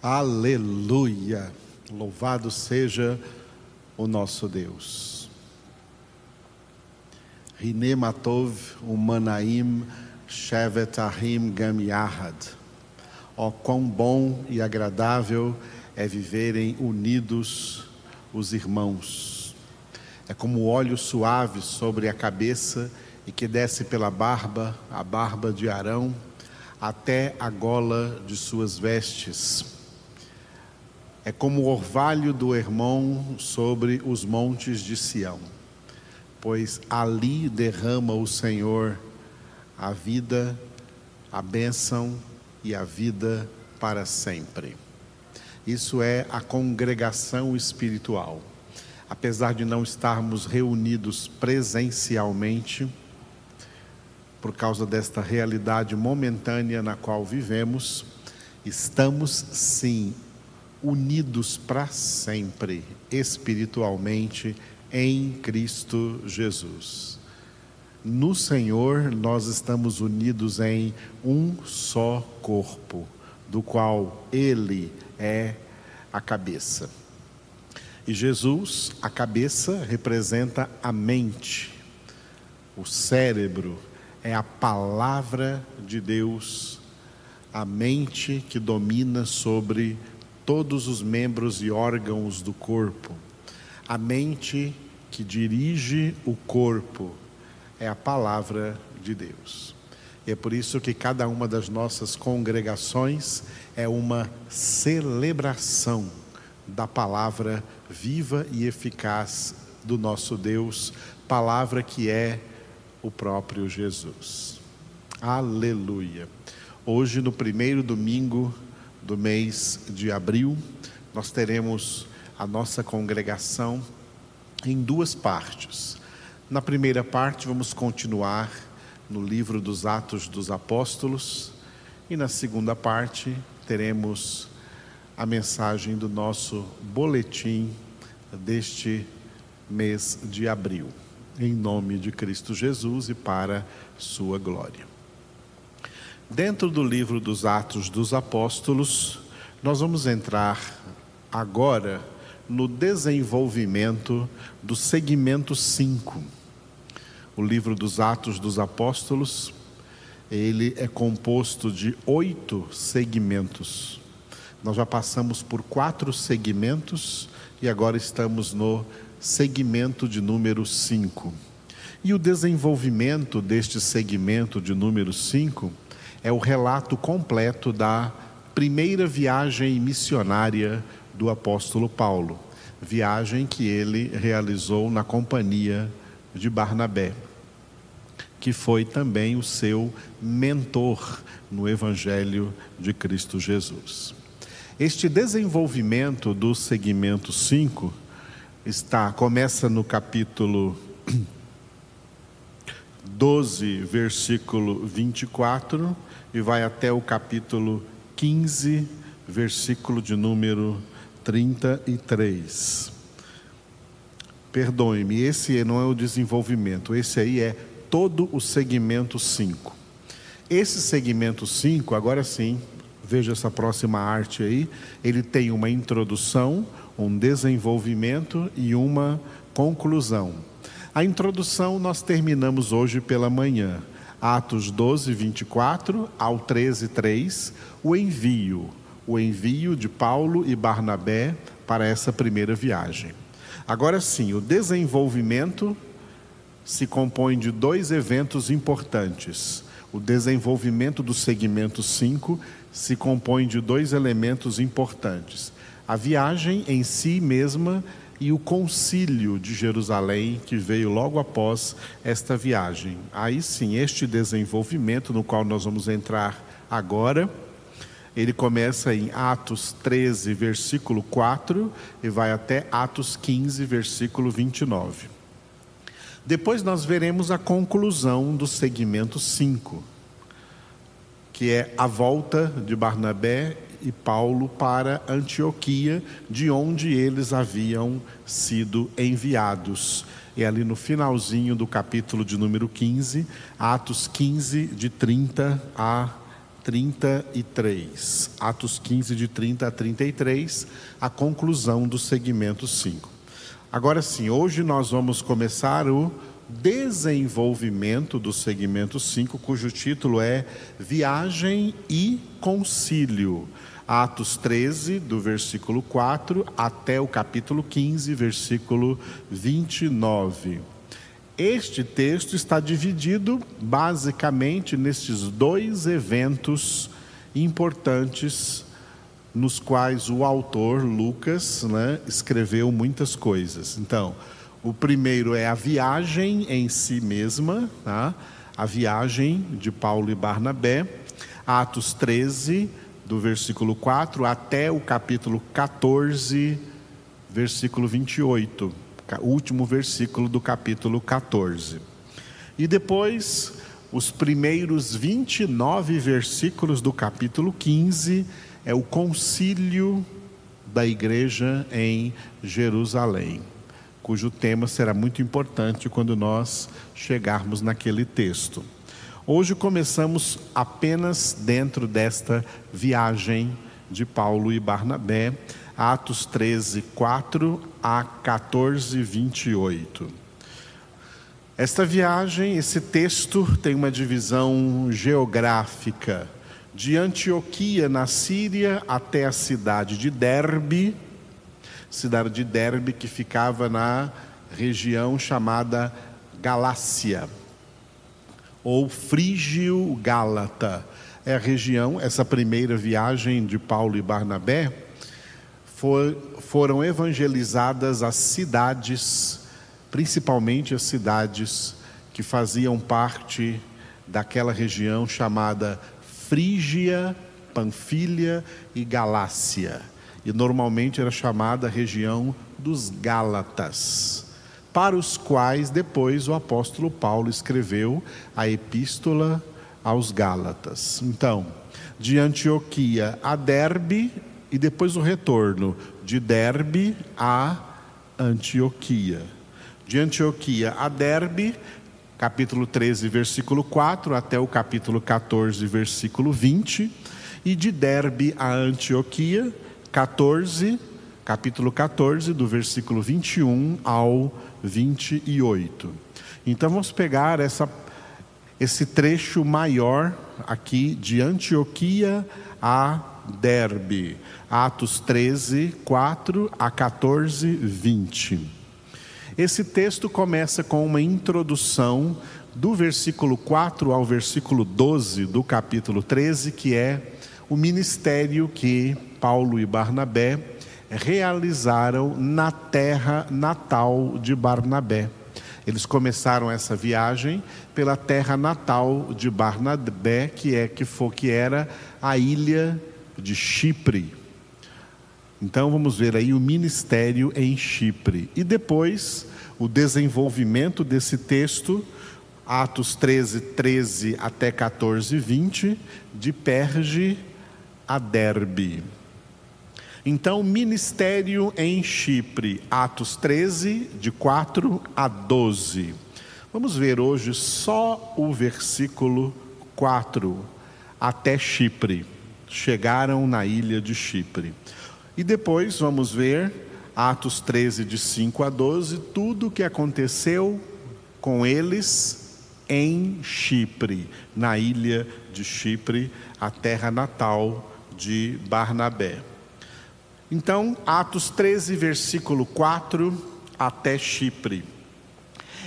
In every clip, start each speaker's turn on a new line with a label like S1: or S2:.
S1: Aleluia! Louvado seja o nosso Deus. Rine Matov Umanaim Shevet Ahim Gam Yahad. Ó quão bom e agradável é viverem unidos os irmãos. É como óleo suave sobre a cabeça e que desce pela barba, a barba de Arão, até a gola de suas vestes é como o orvalho do irmão sobre os montes de Sião, pois ali derrama o Senhor a vida, a bênção e a vida para sempre. Isso é a congregação espiritual. Apesar de não estarmos reunidos presencialmente, por causa desta realidade momentânea na qual vivemos, estamos sim unidos para sempre, espiritualmente, em Cristo Jesus. No Senhor, nós estamos unidos em um só corpo, do qual Ele é a cabeça. E Jesus, a cabeça, representa a mente, o cérebro é a palavra de Deus, a mente que domina sobre todos os membros e órgãos do corpo. A mente que dirige o corpo é a palavra de Deus. E é por isso que cada uma das nossas congregações é uma celebração da palavra viva e eficaz do nosso Deus, palavra que é o próprio Jesus. Aleluia. Hoje, no primeiro domingo do mês de abril, nós teremos a nossa congregação em duas partes. Na primeira parte, vamos continuar no livro dos Atos dos Apóstolos, e na segunda parte, teremos a mensagem do nosso boletim deste mês de abril. Em nome de Cristo Jesus e para sua glória. Dentro do livro dos Atos dos Apóstolos, nós vamos entrar agora no desenvolvimento do segmento 5. O livro dos Atos dos Apóstolos, ele é composto de oito segmentos. Nós já passamos por quatro segmentos e agora estamos no segmento de número 5. E o desenvolvimento deste segmento de número 5 é o relato completo da primeira viagem missionária do apóstolo Paulo, viagem que ele realizou na companhia de Barnabé, que foi também o seu mentor no evangelho de Cristo Jesus. Este desenvolvimento do segmento 5 está começa no capítulo 12, versículo 24 e vai até o capítulo 15, versículo de número 33. Perdoe-me, esse não é o desenvolvimento, esse aí é todo o segmento 5. Esse segmento 5, agora sim, veja essa próxima arte aí, ele tem uma introdução, um desenvolvimento e uma conclusão. A introdução nós terminamos hoje pela manhã. Atos 12, 24 ao 13, 3, o envio, o envio de Paulo e Barnabé para essa primeira viagem. Agora sim, o desenvolvimento se compõe de dois eventos importantes. O desenvolvimento do segmento 5 se compõe de dois elementos importantes. A viagem em si mesma e o concílio de Jerusalém, que veio logo após esta viagem. Aí sim, este desenvolvimento no qual nós vamos entrar agora, ele começa em Atos 13, versículo 4, e vai até Atos 15, versículo 29. Depois nós veremos a conclusão do segmento 5, que é a volta de Barnabé e Paulo para Antioquia, de onde eles haviam sido enviados. E ali no finalzinho do capítulo de número 15, Atos 15, de 30 a 33. Atos 15, de 30 a 33, a conclusão do segmento 5. Agora sim, hoje nós vamos começar o desenvolvimento do segmento 5, cujo título é Viagem e Concílio. Atos 13, do versículo 4 até o capítulo 15, versículo 29. Este texto está dividido basicamente nestes dois eventos importantes nos quais o autor Lucas né, escreveu muitas coisas. Então, o primeiro é a viagem em si mesma, tá? a viagem de Paulo e Barnabé, Atos 13, do versículo 4 até o capítulo 14, versículo 28 último versículo do capítulo 14. E depois, os primeiros 29 versículos do capítulo 15 é o concílio da igreja em Jerusalém, cujo tema será muito importante quando nós chegarmos naquele texto. Hoje começamos apenas dentro desta viagem de Paulo e Barnabé, Atos 13, 4 a 14, 28. Esta viagem, esse texto tem uma divisão geográfica. De Antioquia, na Síria, até a cidade de Derbe, cidade de Derbe que ficava na região chamada Galácia, ou Frígio-Gálata. É a região, essa primeira viagem de Paulo e Barnabé, for, foram evangelizadas as cidades, principalmente as cidades que faziam parte daquela região chamada Frígia, Panfilha e Galácia. E normalmente era chamada região dos Gálatas, para os quais depois o apóstolo Paulo escreveu a epístola aos Gálatas. Então, de Antioquia a Derbe e depois o retorno de Derbe a Antioquia. De Antioquia a Derbe, capítulo 13, versículo 4, até o capítulo 14, versículo 20, e de Derbe a Antioquia, 14, capítulo 14, do versículo 21 ao 28. Então vamos pegar essa, esse trecho maior aqui de Antioquia a Derbe. Atos 13, 4 a 14, 20. Esse texto começa com uma introdução do versículo 4 ao versículo 12 do capítulo 13, que é o ministério que Paulo e Barnabé realizaram na terra natal de Barnabé. Eles começaram essa viagem pela terra natal de Barnabé, que é que foi que era a ilha de Chipre. Então vamos ver aí o ministério em Chipre. E depois o desenvolvimento desse texto, Atos 13, 13 até 14, 20, de Perge a Derbe. Então, ministério em Chipre, Atos 13, de 4 a 12. Vamos ver hoje só o versículo 4 até Chipre chegaram na ilha de Chipre. E depois vamos ver Atos 13, de 5 a 12, tudo o que aconteceu com eles em Chipre, na ilha de Chipre, a terra natal de Barnabé. Então, Atos 13, versículo 4 até Chipre.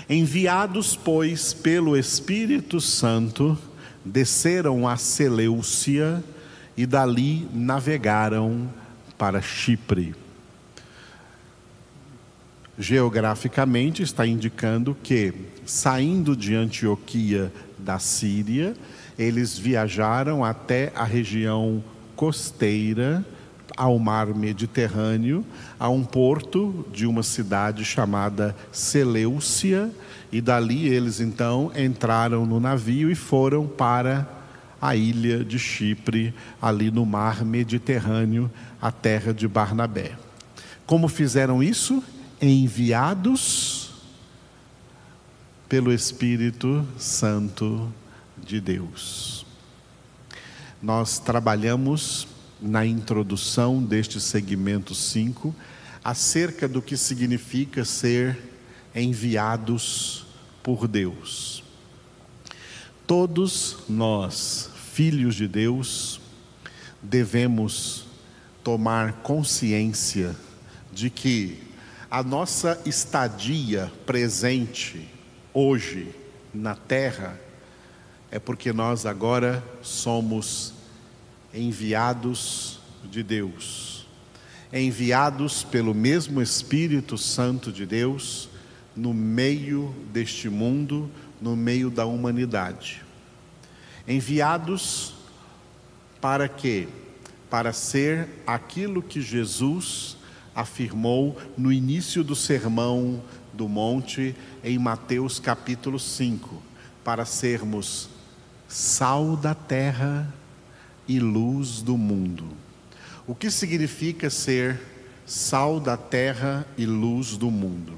S1: Enviados, pois, pelo Espírito Santo, desceram a Seleucia e dali navegaram para Chipre. Geograficamente está indicando que, saindo de Antioquia da Síria, eles viajaram até a região costeira, ao mar Mediterrâneo, a um porto de uma cidade chamada Seleucia, e dali eles então entraram no navio e foram para a ilha de Chipre, ali no mar Mediterrâneo, a terra de Barnabé. Como fizeram isso? Enviados pelo Espírito Santo de Deus. nós trabalhamos na introdução deste segmento 5 acerca do que significa ser enviados por Deus. Todos nós, filhos de Deus, devemos tomar consciência de que a nossa estadia presente hoje na terra é porque nós agora somos enviados de Deus, enviados pelo mesmo Espírito Santo de Deus no meio deste mundo, no meio da humanidade. Enviados para quê? Para ser aquilo que Jesus afirmou no início do sermão do monte em Mateus capítulo 5, para sermos sal da terra e luz do mundo. O que significa ser sal da terra e luz do mundo?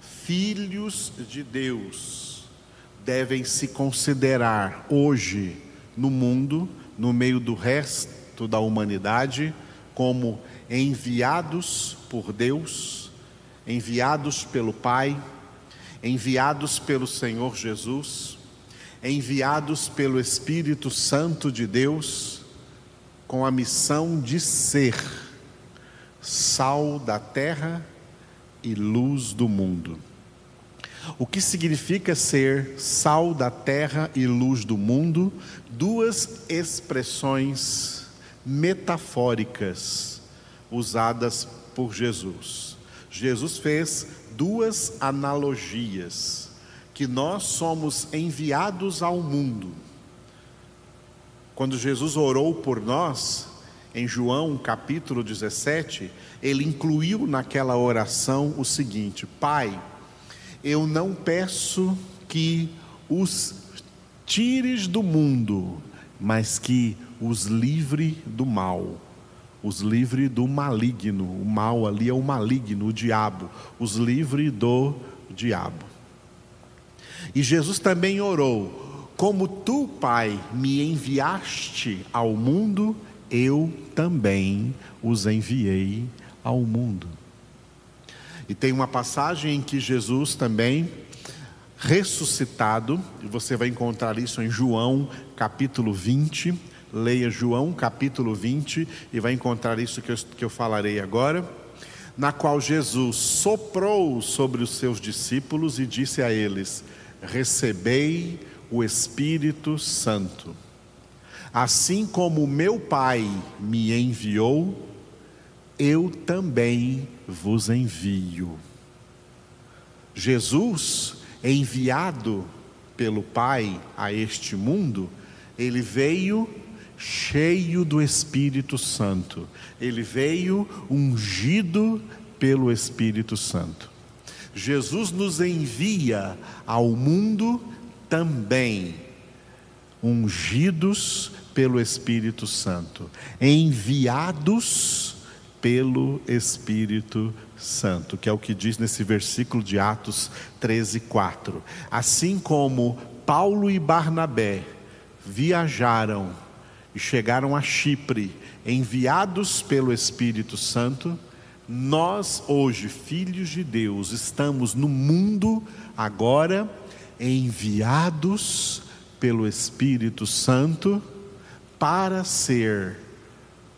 S1: Filhos de Deus devem se considerar hoje no mundo, no meio do resto da humanidade, como enviados por Deus, enviados pelo Pai, enviados pelo Senhor Jesus, enviados pelo Espírito Santo de Deus, com a missão de ser sal da terra e luz do mundo. O que significa ser sal da terra e luz do mundo? Duas expressões metafóricas usadas por Jesus. Jesus fez duas analogias que nós somos enviados ao mundo. Quando Jesus orou por nós, em João capítulo 17, ele incluiu naquela oração o seguinte: Pai, eu não peço que os tires do mundo, mas que os livre do mal, os livre do maligno. O mal ali é o maligno, o diabo, os livre do diabo. E Jesus também orou: Como tu, Pai, me enviaste ao mundo, eu também os enviei ao mundo. E tem uma passagem em que Jesus também ressuscitado, e você vai encontrar isso em João capítulo 20. Leia João capítulo 20 e vai encontrar isso que eu, que eu falarei agora. Na qual Jesus soprou sobre os seus discípulos e disse a eles: Recebei o Espírito Santo. Assim como meu Pai me enviou, eu também vos envio. Jesus, enviado pelo Pai a este mundo, ele veio cheio do Espírito Santo, ele veio ungido pelo Espírito Santo. Jesus nos envia ao mundo também ungidos pelo Espírito Santo, enviados pelo Espírito Santo, que é o que diz nesse versículo de Atos 13, 4. Assim como Paulo e Barnabé viajaram e chegaram a Chipre, enviados pelo Espírito Santo, nós hoje, filhos de Deus, estamos no mundo agora enviados pelo Espírito Santo para ser,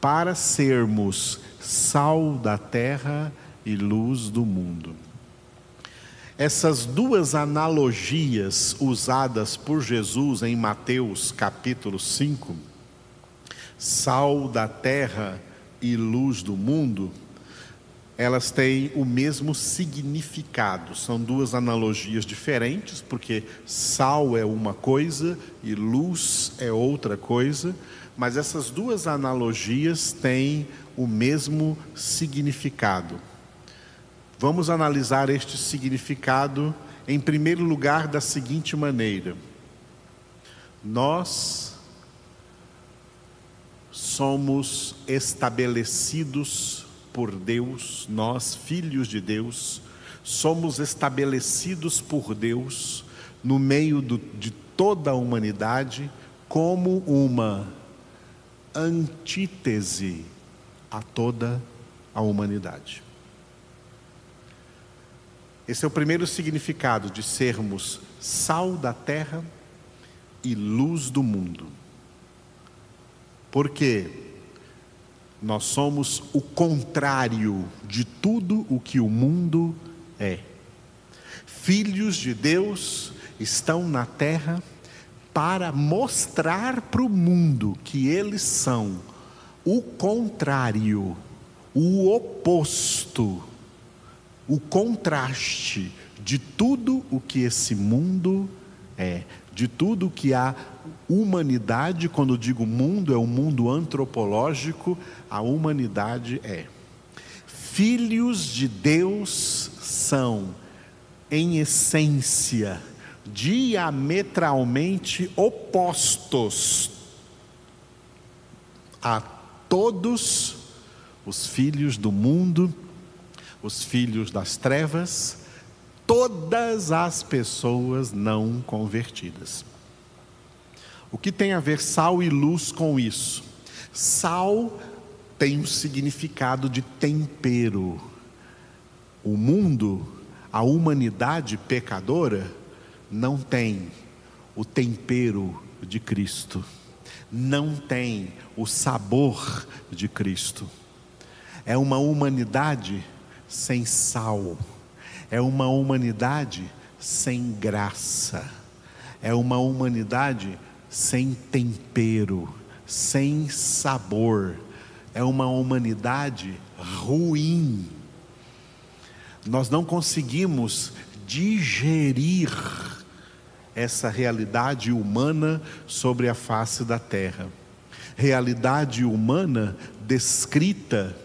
S1: para sermos sal da terra e luz do mundo. Essas duas analogias usadas por Jesus em Mateus capítulo 5, sal da terra e luz do mundo, elas têm o mesmo significado. São duas analogias diferentes, porque sal é uma coisa e luz é outra coisa, mas essas duas analogias têm o mesmo significado. Vamos analisar este significado, em primeiro lugar, da seguinte maneira: nós somos estabelecidos por Deus, nós, filhos de Deus, somos estabelecidos por Deus no meio do, de toda a humanidade como uma antítese a toda a humanidade. Esse é o primeiro significado de sermos sal da terra e luz do mundo. Porque nós somos o contrário de tudo o que o mundo é. Filhos de Deus estão na terra para mostrar para o mundo que eles são o contrário, o oposto, o contraste de tudo o que esse mundo é, de tudo que a humanidade, quando digo mundo, é o mundo antropológico, a humanidade é. Filhos de Deus são, em essência, diametralmente opostos a todos os filhos do mundo, os filhos das trevas, todas as pessoas não convertidas. O que tem a ver sal e luz com isso? Sal tem um significado de tempero. O mundo, a humanidade pecadora, não tem o tempero de Cristo, não tem o sabor de Cristo. É uma humanidade sem sal, é uma humanidade sem graça, é uma humanidade sem tempero, sem sabor, é uma humanidade ruim. Nós não conseguimos digerir essa realidade humana sobre a face da terra. Realidade humana descrita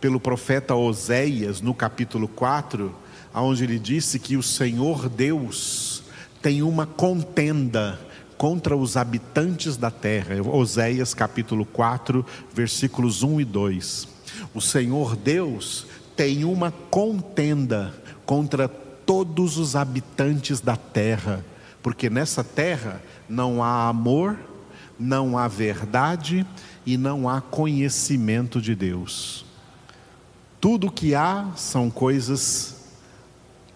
S1: pelo profeta Oséias no capítulo 4, onde ele disse que o Senhor Deus tem uma contenda contra os habitantes da terra. Oséias capítulo 4, versículos 1 e 2. O Senhor Deus tem uma contenda contra todos os habitantes da terra, porque nessa terra não há amor, não há verdade e não há conhecimento de Deus. Tudo que há são coisas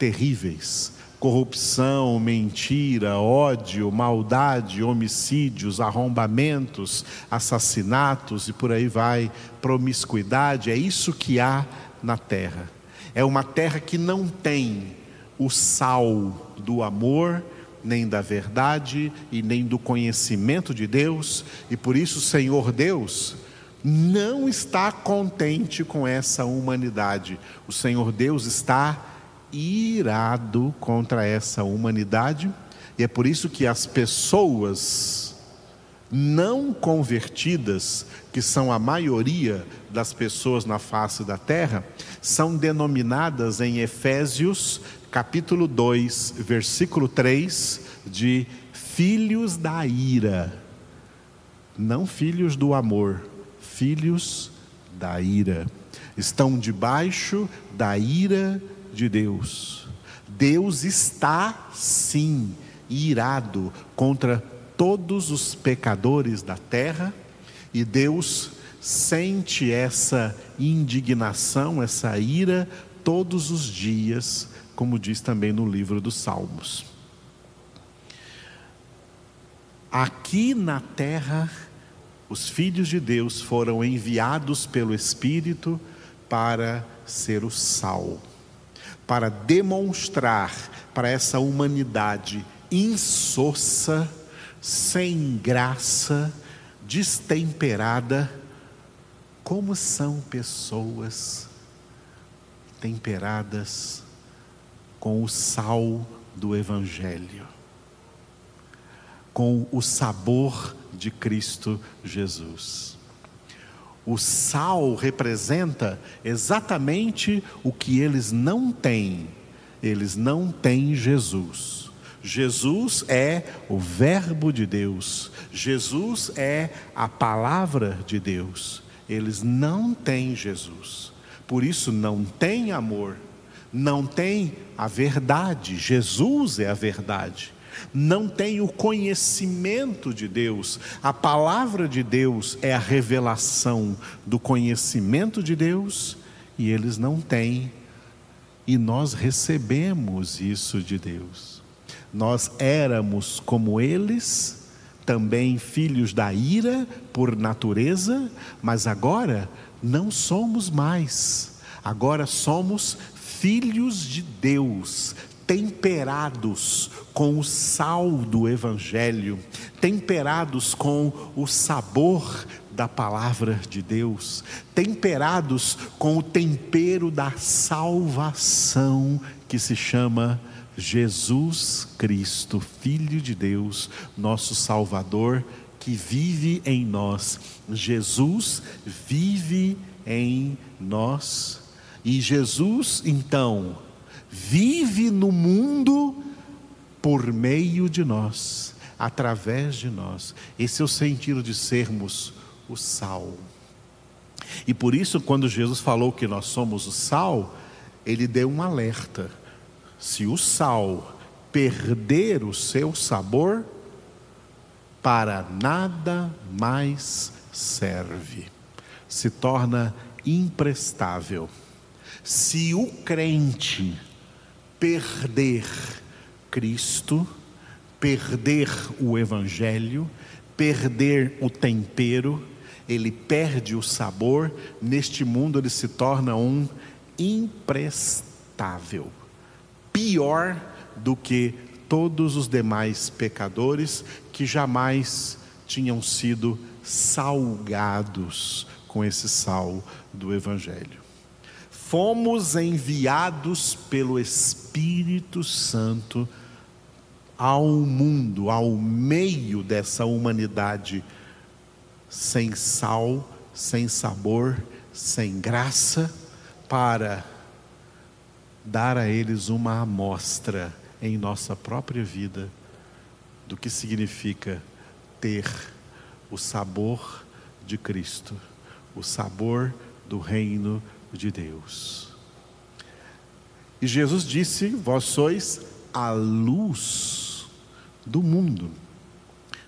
S1: terríveis: corrupção, mentira, ódio, maldade, homicídios, arrombamentos, assassinatos e por aí vai, promiscuidade. É isso que há na terra. É uma terra que não tem o sal do amor, nem da verdade e nem do conhecimento de Deus, e por isso o Senhor Deus não está contente com essa humanidade. O Senhor Deus está irado contra essa humanidade, e é por isso que as pessoas não convertidas, que são a maioria das pessoas na face da terra, são denominadas em Efésios, capítulo 2, versículo 3, de filhos da ira, não filhos do amor filhos da ira, estão debaixo da ira de Deus. Deus está sim irado contra todos os pecadores da terra e Deus sente essa indignação, essa ira todos os dias, como diz também no livro dos Salmos. Aqui na terra os filhos de Deus foram enviados pelo Espírito para ser o sal, para demonstrar para essa humanidade insossa, sem graça, destemperada, como são pessoas temperadas com o sal do Evangelho, com o sabor de Cristo Jesus. O sal representa exatamente o que eles não têm. Eles não têm Jesus. Jesus é o Verbo de Deus. Jesus é a palavra de Deus. Eles não têm Jesus. Por isso não têm amor, não têm a verdade. Jesus é a verdade. Não têm o conhecimento de Deus. A palavra de Deus é a revelação do conhecimento de Deus e eles não têm. E nós recebemos isso de Deus. Nós éramos como eles, também filhos da ira por natureza, mas agora não somos mais. Agora somos filhos de Deus, temperados com o sal do Evangelho, temperados com o sabor da palavra de Deus, temperados com o tempero da salvação que se chama Jesus Cristo, Filho de Deus, nosso Salvador, que vive em nós. Jesus vive em nós. E Jesus, então, vive no mundo por meio de nós, através de nós. Esse é o sentido de sermos o sal. E por isso, quando Jesus falou que nós somos o sal, ele deu um alerta. Se o sal perder o seu sabor, para nada mais serve, se torna imprestável. Se o crente perder Cristo, perder o Evangelho, perder o tempero, ele perde o sabor, neste mundo ele se torna um imprestável. Pior do que todos os demais pecadores que jamais tinham sido salgados com esse sal do Evangelho fomos enviados pelo Espírito Santo ao mundo, ao meio dessa humanidade sem sal, sem sabor, sem graça, para dar a eles uma amostra em nossa própria vida do que significa ter o sabor de Cristo, o sabor do reino de Deus. E Jesus disse: Vós sois a luz do mundo.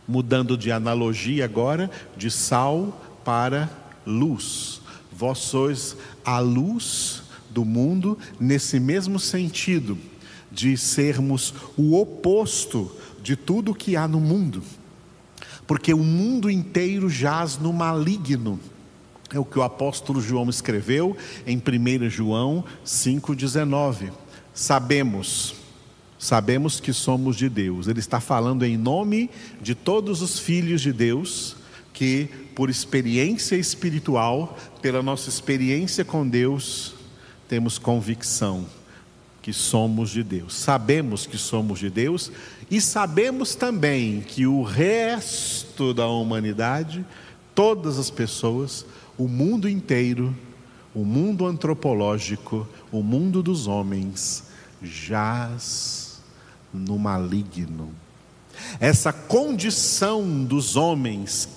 S1: Mudando de analogia agora, de sal para luz. Vós sois a luz do mundo, nesse mesmo sentido, de sermos o oposto de tudo que há no mundo. Porque o mundo inteiro jaz no maligno é o que o apóstolo João escreveu em 1 João 5,19. Sabemos, sabemos que somos de Deus. Ele está falando em nome de todos os filhos de Deus que, por experiência espiritual, pela nossa experiência com Deus, temos convicção que somos de Deus. Sabemos que somos de Deus e sabemos também que o resto da humanidade, todas as pessoas, o mundo inteiro, o mundo antropológico, o mundo dos homens, jaz no maligno. Essa condição dos homens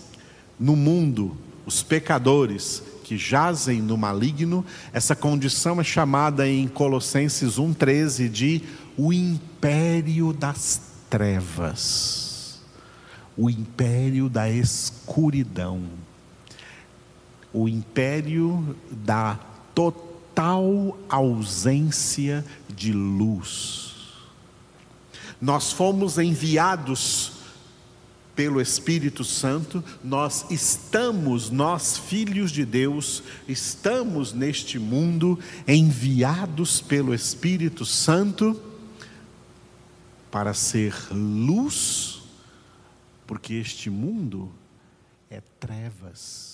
S1: no mundo, os pecadores que jazem no maligno, essa condição é chamada em Colossenses 1,13 de o império das trevas, o império da escuridão o império da total ausência de luz. Nós fomos enviados pelo Espírito Santo, nós estamos, nós filhos de Deus, estamos neste mundo enviados pelo Espírito Santo para ser luz, porque este mundo é trevas.